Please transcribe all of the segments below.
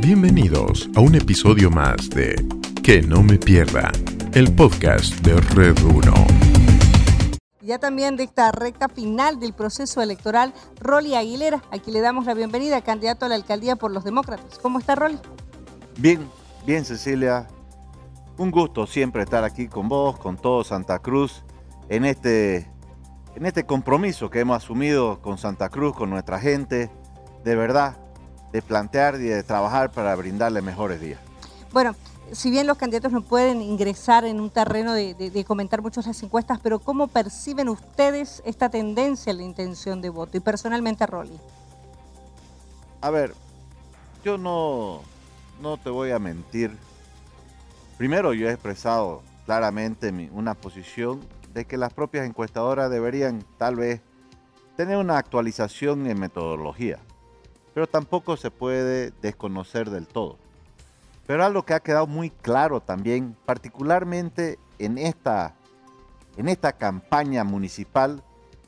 Bienvenidos a un episodio más de Que no me pierda, el podcast de Red 1. Ya también de esta recta final del proceso electoral, Rolly Aguilera. Aquí le damos la bienvenida, candidato a la alcaldía por los demócratas. ¿Cómo está Rolly? Bien, bien Cecilia. Un gusto siempre estar aquí con vos, con todo Santa Cruz, en este, en este compromiso que hemos asumido con Santa Cruz, con nuestra gente. De verdad, de plantear y de trabajar para brindarle mejores días. Bueno, si bien los candidatos no pueden ingresar en un terreno de, comentar muchas las encuestas, pero ¿cómo perciben ustedes esta tendencia en la intención de voto? Y personalmente, Rolly. A ver, yo no, no te voy a mentir. Primero, yo he expresado claramente una posición de que las propias encuestadoras deberían tal vez tener una actualización en metodología pero tampoco se puede desconocer del todo. Pero algo que ha quedado muy claro también, particularmente en esta, en esta campaña municipal,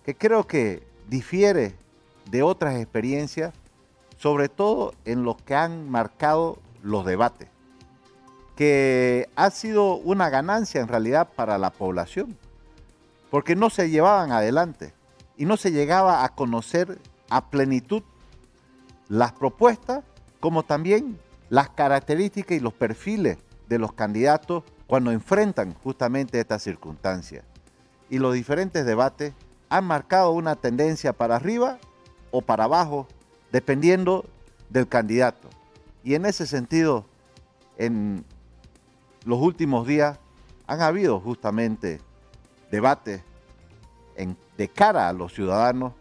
que creo que difiere de otras experiencias, sobre todo en los que han marcado los debates, que ha sido una ganancia en realidad para la población, porque no se llevaban adelante y no se llegaba a conocer a plenitud las propuestas como también las características y los perfiles de los candidatos cuando enfrentan justamente estas circunstancias. Y los diferentes debates han marcado una tendencia para arriba o para abajo, dependiendo del candidato. Y en ese sentido, en los últimos días han habido justamente debates de cara a los ciudadanos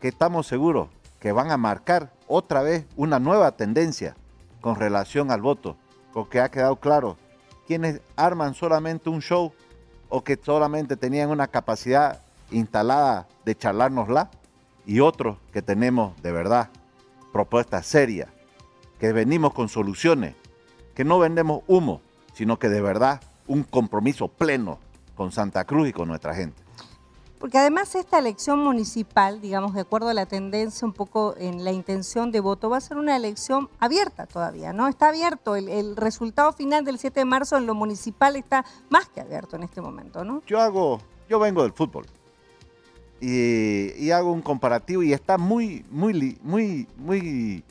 que estamos seguros que van a marcar otra vez una nueva tendencia con relación al voto, porque ha quedado claro quienes arman solamente un show o que solamente tenían una capacidad instalada de charlárnosla y otros que tenemos de verdad propuestas serias, que venimos con soluciones, que no vendemos humo, sino que de verdad un compromiso pleno con Santa Cruz y con nuestra gente. Porque además esta elección municipal, digamos, de acuerdo a la tendencia un poco en la intención de voto, va a ser una elección abierta todavía, ¿no? Está abierto, el, resultado final del 7 de marzo en lo municipal está más que abierto en este momento, ¿no? Yo hago, yo vengo del fútbol y, hago un comparativo y está muy, muy, muy, muy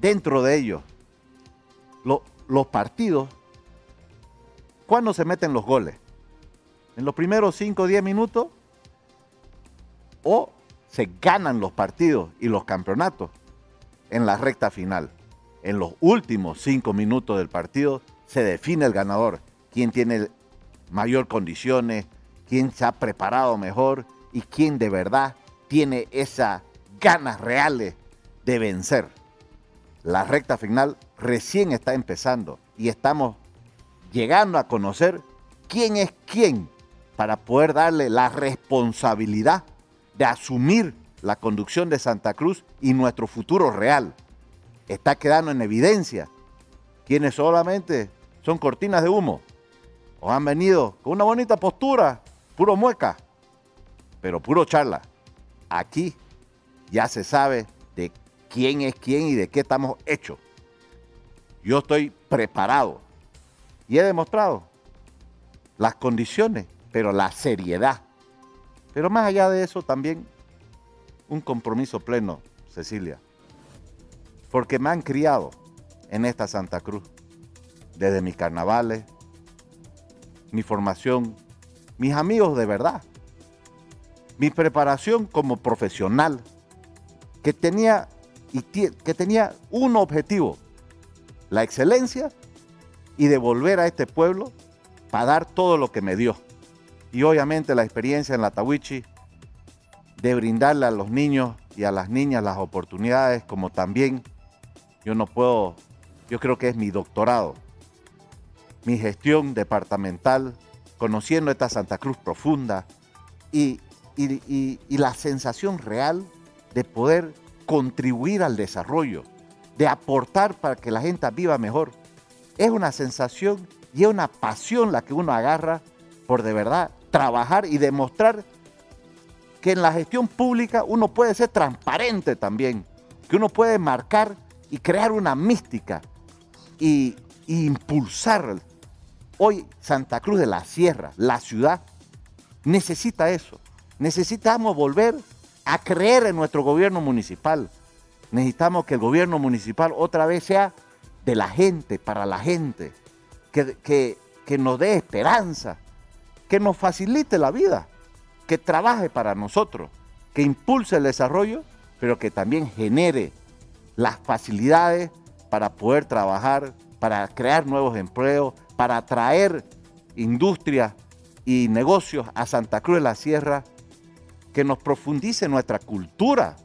dentro de ello. los partidos, ¿cuándo se meten los goles? En los primeros 5 o 10 minutos o se ganan los partidos y los campeonatos en la recta final. En los últimos cinco minutos del partido se define el ganador, quién tiene mayor condiciones, quién se ha preparado mejor y quién de verdad tiene esas ganas reales de vencer. La recta final recién está empezando y estamos llegando a conocer quién es quién para poder darle la responsabilidad de asumir la conducción de Santa Cruz y nuestro futuro real. Está quedando en evidencia quienes solamente son cortinas de humo o han venido con una bonita postura, puro mueca, pero puro charla. Aquí ya se sabe de quién es quién y de qué estamos hechos. Yo estoy preparado y he demostrado las condiciones, pero la seriedad pero más allá de eso, también un compromiso pleno, Cecilia. Porque me han criado en esta Santa Cruz, desde mis carnavales, mi formación, mis amigos de verdad, mi preparación como profesional, que tenía, y que tenía un objetivo, la excelencia y devolver a este pueblo para dar todo lo que me dio y obviamente la experiencia en la Tawichi de brindarle a los niños y a las niñas las oportunidades, como también yo no puedo, yo creo que es mi doctorado, mi gestión departamental, conociendo esta Santa Cruz profunda y, y la sensación real de poder contribuir al desarrollo, de aportar para que la gente viva mejor. Es una sensación y es una pasión la que uno agarra por de verdad trabajar y demostrar que en la gestión pública uno puede ser transparente también, que uno puede marcar y crear una mística y, impulsar. Hoy Santa Cruz de la Sierra, la ciudad, necesita eso. Necesitamos volver a creer en nuestro gobierno municipal. Necesitamos que el gobierno municipal otra vez sea de la gente, para la gente, que, que, que nos dé esperanza, que nos facilite la vida, que trabaje para nosotros, que impulse el desarrollo, pero que también genere las facilidades para poder trabajar, para crear nuevos empleos, para atraer industria y negocios a Santa Cruz de la Sierra, que nos profundice nuestra cultura,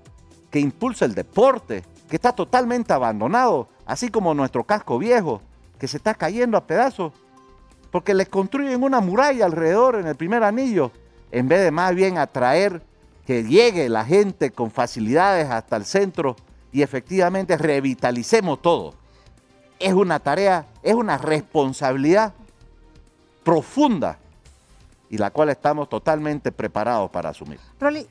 que impulse el deporte, que está totalmente abandonado, así como nuestro casco viejo, que se está cayendo a pedazos, porque les construyen una muralla alrededor en el primer anillo, en vez de más bien atraer que llegue la gente con facilidades hasta el centro y efectivamente revitalicemos todo. Es una tarea, es una responsabilidad profunda y la cual estamos totalmente preparados para asumir. Rolly,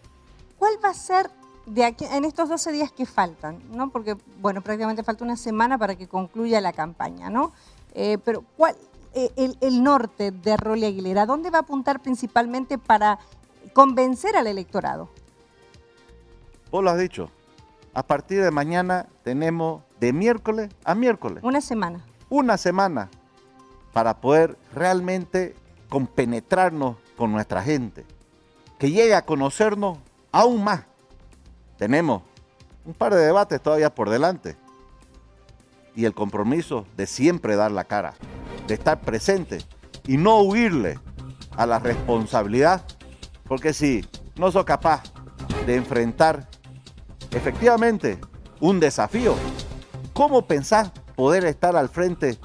¿cuál va a ser de aquí, en estos 12 días que faltan? ¿no? Porque, bueno, prácticamente falta una semana para que concluya la campaña, ¿no? Eh, pero, ¿cuál, el, el, norte de Rolly Aguilera, ¿dónde va a apuntar principalmente para convencer al electorado? Vos lo has dicho, a partir de mañana tenemos de miércoles a miércoles. Una semana. Una semana para poder realmente compenetrarnos con nuestra gente, que llegue a conocernos aún más. Tenemos un par de debates todavía por delante y el compromiso de siempre dar la cara, de estar presente y no huirle a la responsabilidad, porque si no soy capaz de enfrentar efectivamente un desafío. ¿Cómo pensás poder estar al frente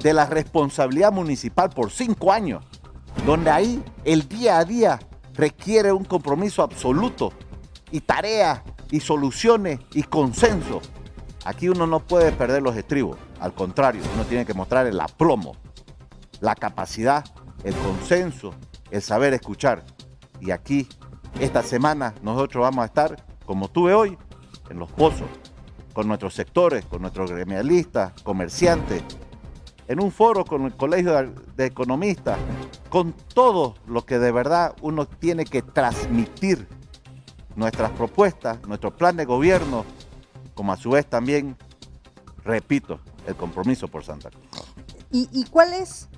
de la responsabilidad municipal por cinco años? Donde ahí el día a día requiere un compromiso absoluto y tareas y soluciones y consenso. Aquí uno no puede perder los estribos, al contrario, uno tiene que mostrar el aplomo, la capacidad, el consenso, el saber escuchar. Y aquí, esta semana, nosotros vamos a estar como tuve hoy, en los pozos, con nuestros sectores, con nuestros gremialistas, comerciantes, en un foro con el Colegio de Economistas, con todo lo que de verdad uno tiene que transmitir nuestras propuestas, nuestro plan de gobierno, como a su vez también, repito, el compromiso por Santa Cruz. ¿Y, y cuál es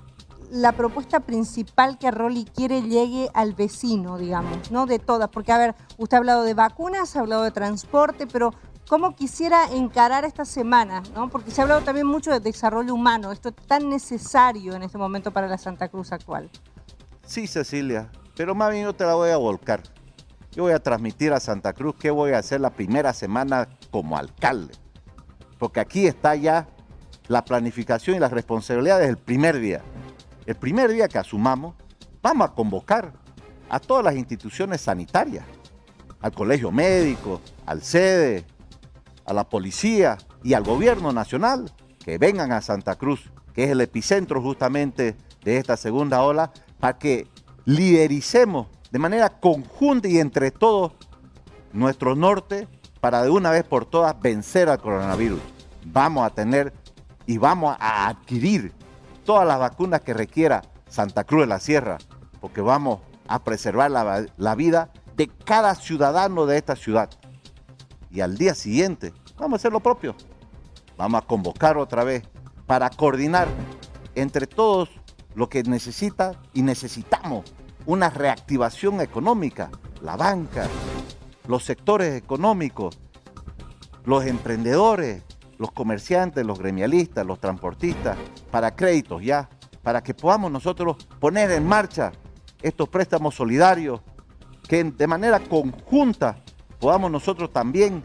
la propuesta principal que Rolly quiere llegue al vecino, digamos, ¿no? De todas, porque a ver, usted ha hablado de vacunas, ha hablado de transporte, pero ¿cómo quisiera encarar esta semana? ¿no? Porque se ha hablado también mucho de desarrollo humano, esto es tan necesario en este momento para la Santa Cruz actual. Sí, Cecilia, pero más bien yo te la voy a volcar. Yo voy a transmitir a Santa Cruz qué voy a hacer la primera semana como alcalde. Porque aquí está ya la planificación y las responsabilidades del primer día el primer día que asumamos, vamos a convocar a todas las instituciones sanitarias, al colegio médico, al sede, a la policía y al gobierno nacional, que vengan a Santa Cruz, que es el epicentro justamente de esta segunda ola, para que lidericemos de manera conjunta y entre todos nuestro norte para de una vez por todas vencer al coronavirus. Vamos a tener y vamos a adquirir todas las vacunas que requiera Santa Cruz de la Sierra, porque vamos a preservar la, la vida de cada ciudadano de esta ciudad. Y al día siguiente vamos a hacer lo propio. Vamos a convocar otra vez para coordinar entre todos lo que necesita y necesitamos una reactivación económica, la banca, los sectores económicos, los emprendedores, los comerciantes, los gremialistas, los transportistas, para créditos ya, para que podamos nosotros poner en marcha estos préstamos solidarios, que de manera conjunta podamos nosotros también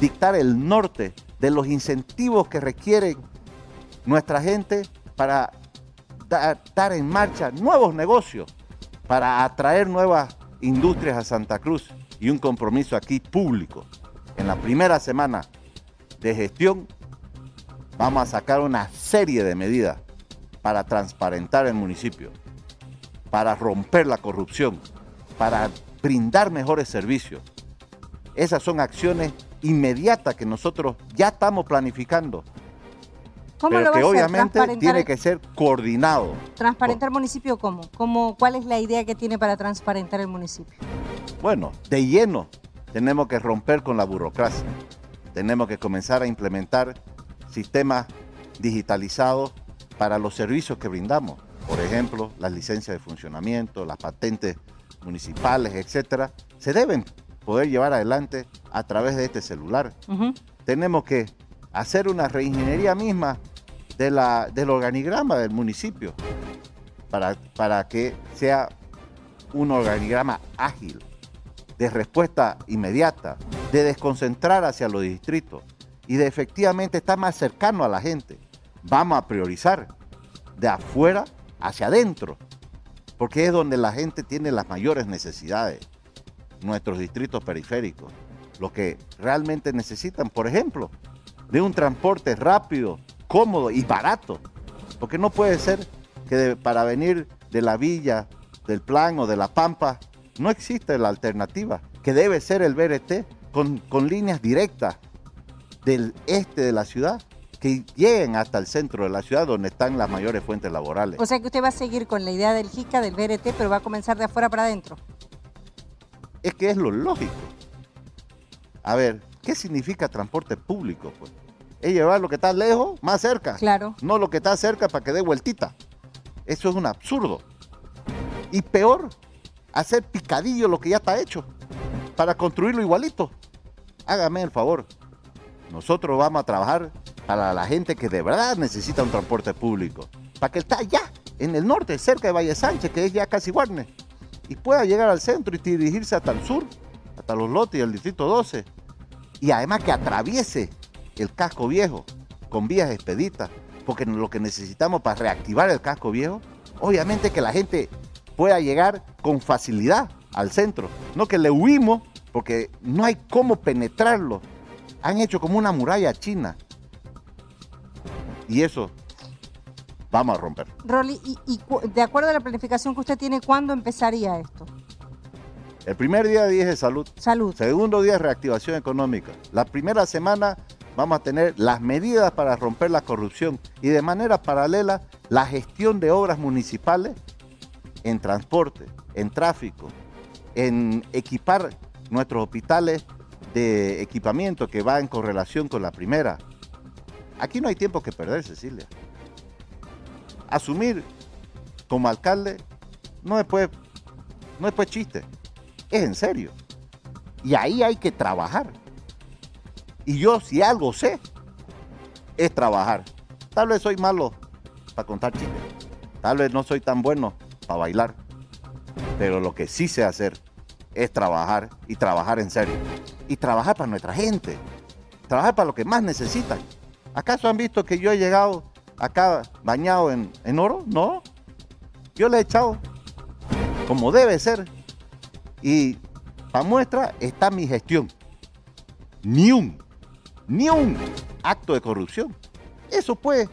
dictar el norte de los incentivos que requieren nuestra gente para dar en marcha nuevos negocios, para atraer nuevas industrias a Santa Cruz y un compromiso aquí público. En la primera semana de gestión, vamos a sacar una serie de medidas para transparentar el municipio, para romper la corrupción, para brindar mejores servicios. Esas son acciones inmediatas que nosotros ya estamos planificando. ¿Cómo pero lo que obviamente tiene que ser coordinado. ¿Transparentar municipio cómo? ¿Cómo? ¿Cuál es la idea que tiene para transparentar el municipio? Bueno, de lleno tenemos que romper con la burocracia. Tenemos que comenzar a implementar sistemas digitalizados para los servicios que brindamos. Por ejemplo, las licencias de funcionamiento, las patentes municipales, etcétera, se deben poder llevar adelante a través de este celular. Tenemos que hacer una reingeniería misma de la, del organigrama del municipio para, para que sea un organigrama ágil, de respuesta inmediata, de desconcentrar hacia los distritos y de efectivamente estar más cercano a la gente. Vamos a priorizar de afuera hacia adentro, porque es donde la gente tiene las mayores necesidades, nuestros distritos periféricos, lo que realmente necesitan, por ejemplo, de un transporte rápido, cómodo y barato, porque no puede ser que de- para venir de la villa, del plan o de la pampa, no existe la alternativa, que debe ser el BRT con, con líneas directas del este de la ciudad que lleguen hasta el centro de la ciudad donde están las mayores fuentes laborales. O sea que usted va a seguir con la idea del JICA, del BRT, pero va a comenzar de afuera para adentro. Es que es lo lógico. A ver, ¿qué significa transporte público? Pues? Es llevar lo que está lejos más cerca. Claro. No lo que está cerca para que dé vueltita. Eso es un absurdo. Y peor, hacer picadillo lo que ya está hecho para construirlo igualito. Hágame el favor. Nosotros vamos a trabajar para la gente que de verdad necesita un transporte público. Para que está allá, en el norte, cerca de Valle Sánchez, que es ya casi Guarne. Y pueda llegar al centro y dirigirse hasta el sur, hasta los lotes y el distrito 12. Y además que atraviese el casco viejo con vías expeditas. Porque lo que necesitamos para reactivar el casco viejo, obviamente que la gente pueda llegar con facilidad al centro. No que le huimos porque no hay cómo penetrarlo. Han hecho como una muralla china. Y eso vamos a romper. Rolly, y, y de acuerdo a la planificación que usted tiene, ¿cuándo empezaría esto? El primer día dije salud. Salud. Segundo día, reactivación económica. La primera semana vamos a tener las medidas para romper la corrupción y de manera paralela la gestión de obras municipales en transporte, en tráfico, en equipar nuestros hospitales de equipamiento que va en correlación con la primera. Aquí no hay tiempo que perder, Cecilia. Asumir como alcalde no es pues, no es pues chiste, es en serio. Y ahí hay que trabajar. Y yo si algo sé, es trabajar. Tal vez soy malo para contar chistes. Tal vez no soy tan bueno para bailar. Pero lo que sí sé hacer es trabajar y trabajar en serio. Y trabajar para nuestra gente. Trabajar para lo que más necesitan. ¿Acaso han visto que yo he llegado acá bañado en, en oro? No. Yo le he echado como debe ser. Y para muestra está mi gestión. Ni un, ni un acto de corrupción. Eso pues,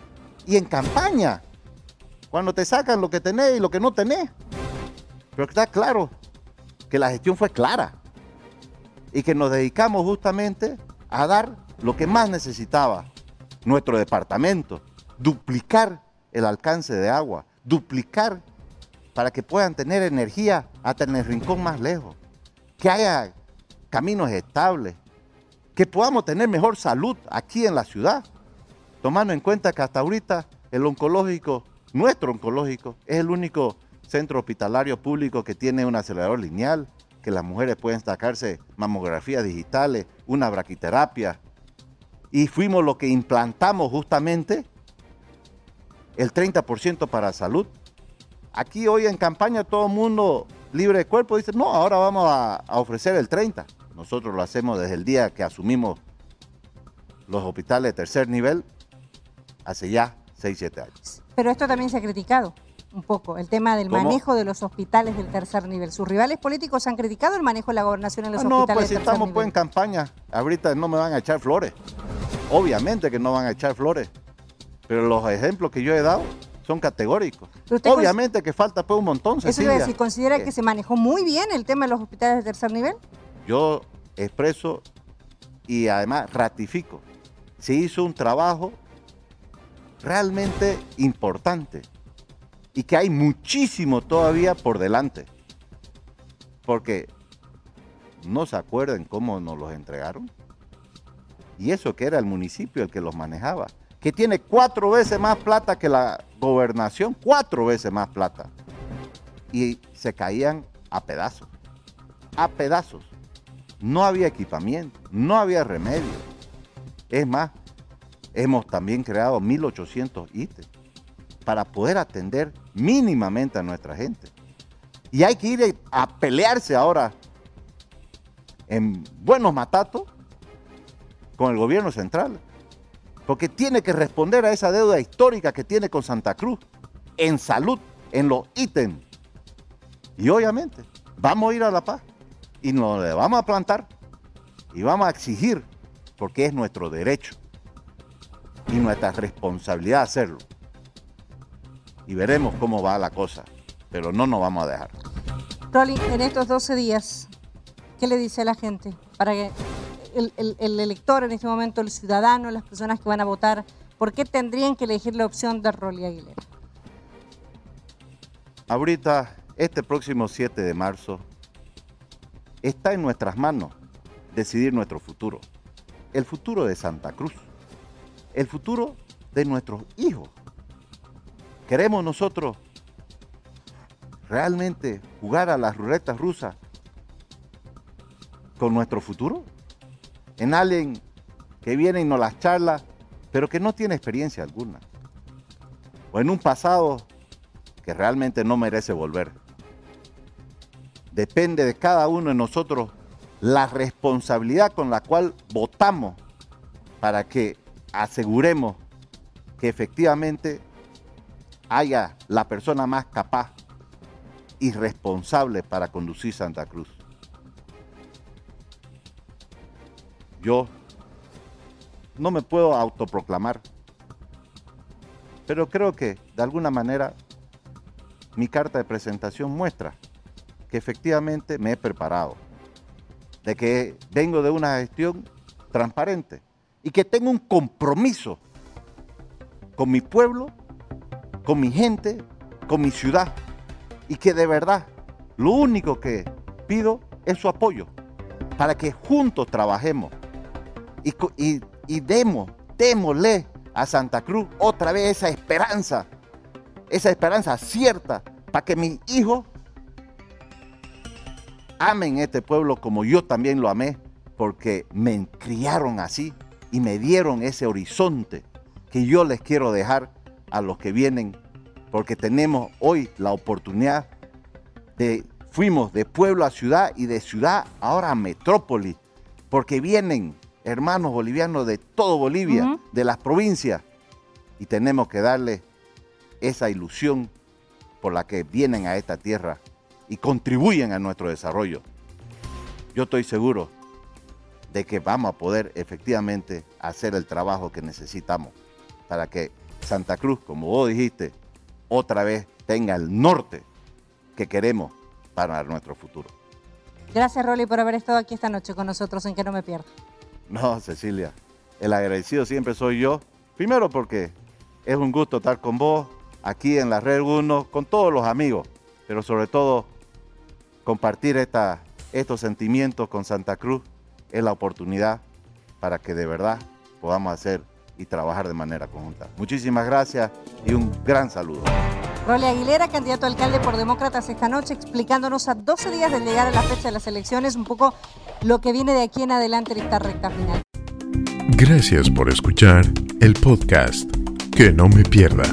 y en campaña, cuando te sacan lo que tenés y lo que no tenés. Pero está claro que la gestión fue clara y que nos dedicamos justamente a dar lo que más necesitaba nuestro departamento, duplicar el alcance de agua, duplicar para que puedan tener energía hasta en el rincón más lejos, que haya caminos estables, que podamos tener mejor salud aquí en la ciudad, tomando en cuenta que hasta ahorita el oncológico, nuestro oncológico, es el único centro hospitalario público que tiene un acelerador lineal, que las mujeres pueden sacarse mamografías digitales, una braquiterapia, y fuimos lo que implantamos justamente el 30% para salud. Aquí hoy en campaña todo el mundo libre de cuerpo dice, no, ahora vamos a, a ofrecer el 30%. Nosotros lo hacemos desde el día que asumimos los hospitales de tercer nivel, hace ya 6, 7 años. Pero esto también se ha criticado un poco, el tema del ¿Cómo? manejo de los hospitales del tercer nivel. Sus rivales políticos han criticado el manejo de la gobernación en los Ah, no, hospitales pues si del estamos pues en campaña, ahorita no me van a echar flores. Obviamente que no van a echar flores. Pero los ejemplos que yo he dado son categóricos. Obviamente que falta pues un montón, Eso Cecilia. decir, ¿considera Eh, que se manejó muy bien el tema de los hospitales de tercer nivel? Yo expreso y además ratifico. Se hizo un trabajo realmente importante y que hay muchísimo todavía por delante. Porque no se acuerdan cómo nos los entregaron. Y eso que era el municipio el que los manejaba, que tiene cuatro veces más plata que la gobernación, cuatro veces más plata. Y se caían a pedazos, a pedazos. No había equipamiento, no había remedio. Es más, hemos también creado 1800 ítems para poder atender mínimamente a nuestra gente. Y hay que ir a pelearse ahora en buenos matatos con el gobierno central. Porque tiene que responder a esa deuda histórica que tiene con Santa Cruz en salud, en los ítems. Y obviamente, vamos a ir a La Paz y nos le vamos a plantar y vamos a exigir, porque es nuestro derecho y nuestra responsabilidad hacerlo. Y veremos cómo va la cosa, pero no nos vamos a dejar. Rolly, en estos 12 días, ¿qué le dice a la gente para que el, elector en este momento, el ciudadano, las personas que van a votar, ¿por qué tendrían que elegir la opción de Rolly Aguilera? Ahorita, este próximo 7 de marzo, está en nuestras manos decidir nuestro futuro. El futuro de Santa Cruz. El futuro de nuestros hijos. ¿Queremos nosotros realmente jugar a las ruletas rusas con nuestro futuro? En alguien que viene y nos las charla, pero que no tiene experiencia alguna. O en un pasado que realmente no merece volver. Depende de cada uno de nosotros la responsabilidad con la cual votamos para que aseguremos que efectivamente haya la persona más capaz y responsable para conducir Santa Cruz. Yo no me puedo autoproclamar, pero creo que de alguna manera mi carta de presentación muestra que efectivamente me he preparado, de que vengo de una gestión transparente y que tengo un compromiso con mi pueblo, con mi gente, con mi ciudad y que de verdad lo único que pido es su apoyo para que juntos trabajemos y, demos, démosle a Santa Cruz otra vez esa esperanza, esa esperanza cierta para que mis hijos amen este pueblo como yo también lo amé, porque me criaron así y me dieron ese horizonte que yo les quiero dejar a los que vienen, porque tenemos hoy la oportunidad de, fuimos de pueblo a ciudad y de ciudad ahora a metrópoli, porque vienen hermanos bolivianos de todo Bolivia, de las provincias, y tenemos que darle esa ilusión por la que vienen a esta tierra y contribuyen a nuestro desarrollo. Yo estoy seguro de que vamos a poder efectivamente hacer el trabajo que necesitamos para que Santa Cruz, como vos dijiste, otra vez tenga el norte que queremos para nuestro futuro. Gracias, Rolly, por haber estado aquí esta noche con nosotros en Que No Me Pierda. No, Cecilia, el agradecido siempre soy yo. Primero porque es un gusto estar con vos aquí en la Red 1, con todos los amigos, pero sobre todo compartir estos sentimientos con Santa Cruz es la oportunidad para que de verdad podamos hacer y trabajar de manera conjunta. Muchísimas gracias y un gran saludo. Role Aguilera, candidato a alcalde por Demócratas esta noche, explicándonos a 12 días de llegar a la fecha de las elecciones un poco lo que viene de aquí en adelante en esta recta final. Gracias por escuchar el podcast Que no me pierda.